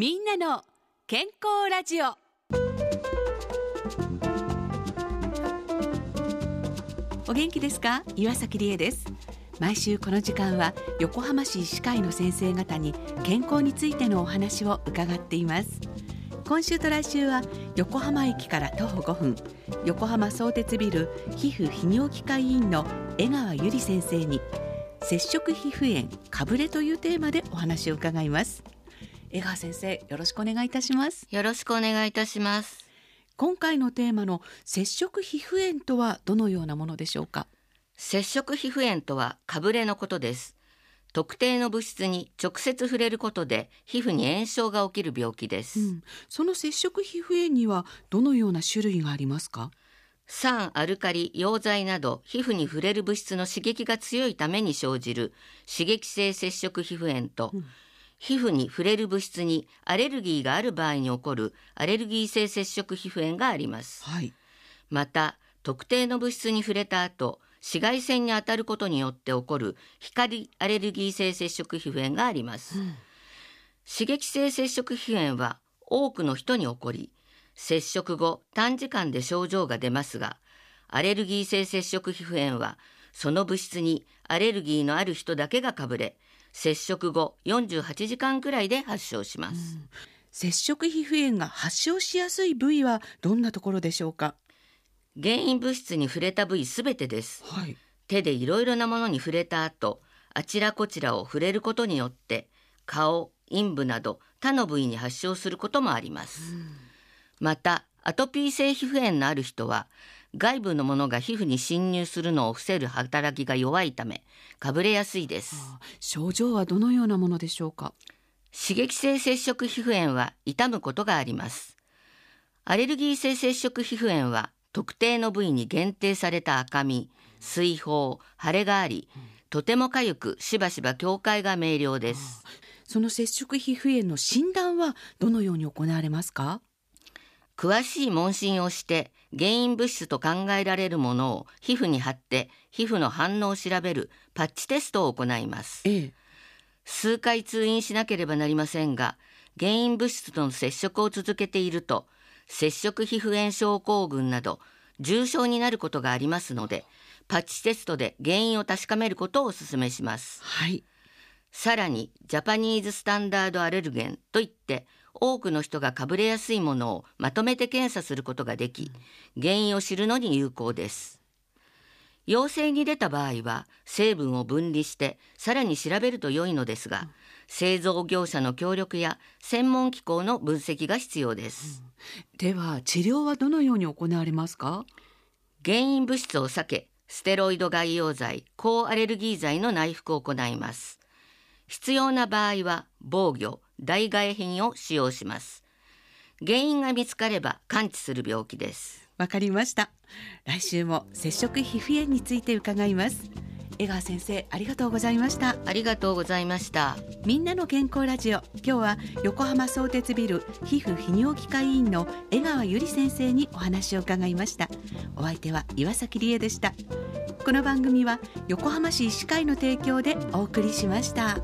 みんなの健康ラジオ。お元気ですか？岩崎理恵です。毎週この時間は横浜市医師会の先生方に健康についてのお話を伺っています。今週と来週は横浜駅から徒歩5分。横浜相鉄ビル皮膚泌尿器科医院の江川由里先生に接触皮膚炎かぶれというテーマでお話を伺います。江川先生よろしくお願いいたします。よろしくお願いいたします。今回のテーマの接触皮膚炎とはどのようなものでしょうか？接触皮膚炎とはかぶれのことです。特定の物質に直接触れることで皮膚に炎症が起きる病気です、うん、その接触皮膚炎にはどのような種類がありますか？酸アルカリ溶剤など皮膚に触れる物質の刺激が強いために生じる刺激性接触皮膚炎と、うん皮膚に触れる物質にアレルギーがある場合に起こるアレルギー性接触皮膚炎があります。はい、また、特定の物質に触れた後、紫外線に当たることによって起こる光アレルギー性接触皮膚炎があります。うん、刺激性接触皮膚炎は多くの人に起こり、接触後短時間で症状が出ますが、アレルギー性接触皮膚炎はその物質にアレルギーのある人だけがかぶれ、接触後48時間くらいで発症します、うん、接触皮膚炎が発症しやすい部位はどんなところでしょうか？原因物質に触れた部位すべてです、はい、手でいろいろなものに触れた後あちらこちらを触れることによって顔陰部など他の部位に発症することもあります、うん、またアトピー性皮膚炎のある人は外部のものが皮膚に侵入するのを防ぐ働きが弱いためかぶれやすいです、症状はどのようなものでしょうか？刺激性接触皮膚炎は痛むことがあります。アレルギー性接触皮膚炎は特定の部位に限定された赤み水疱腫れがあり、とても痒くしばしば境界が明瞭です。その接触皮膚炎の診断はどのように行われますか？詳しい問診をして原因物質と考えられるものを皮膚に貼って皮膚の反応を調べるパッチテストを行います、ええ、数回通院しなければなりませんが原因物質との接触を続けていると接触皮膚炎症候群など重症になることがありますのでパッチテストで原因を確かめることをお勧めします、はい、さらにジャパニーズスタンダードアレルゲンといって多くの人がかぶれやすいものをまとめて検査することができ、原因を知るのに有効です。陽性に出た場合は成分を分離してさらに調べると良いのですが、製造業者の協力や専門機構の分析が必要です。では治療はどのように行われますか？原因物質を避け、ステロイド外用剤、抗アレルギー剤の内服を行います。必要な場合は防御、代替品を使用します。原因が見つかれば完治する病気です。わかりました。来週も接触皮膚炎について伺います。江川先生ありがとうございましたありがとうございましたみんなの健康ラジオ今日は横浜相鉄ビル皮膚泌尿器科医院の江川由里先生にお話を伺いましたお相手は岩崎理恵でしたこの番組は横浜市医師会の提供でお送りしました